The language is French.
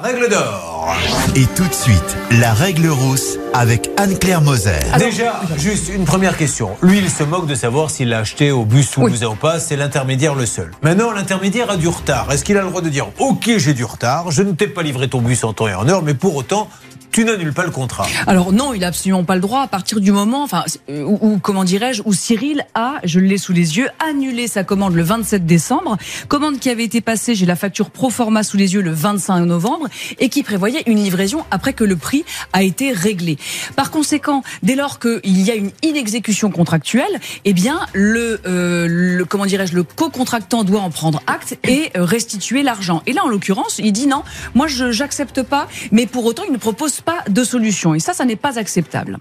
Règle d'or. Et tout de suite, la règle rousse avec Anne-Claire Moser. Déjà, juste une première question. Lui, il se moque de savoir s'il l'a acheté au bus toulousain ou pas. C'est l'intermédiaire le seul. Maintenant, l'intermédiaire a du retard. Est-ce qu'il a le droit de dire Ok, j'ai du retard, je ne t'ai pas livré ton bus en temps et en heure, mais pour autant, tu n'annules pas le contrat. Alors non, il a absolument pas le droit à partir du moment, enfin, euh, où, comment dirais-je, où Cyril a, je l'ai sous les yeux, annulé sa commande le 27 décembre, commande qui avait été passée, j'ai la facture pro forma sous les yeux le 25 novembre et qui prévoyait une livraison après que le prix a été réglé. Par conséquent, dès lors qu'il y a une inexécution contractuelle, eh bien le, euh, le comment dirais-je, le co-contractant doit en prendre acte et euh, restituer l'argent. Et là, en l'occurrence, il dit non, moi je j'accepte pas, mais pour autant il ne propose pas de solution. Et ça, ça n'est pas acceptable.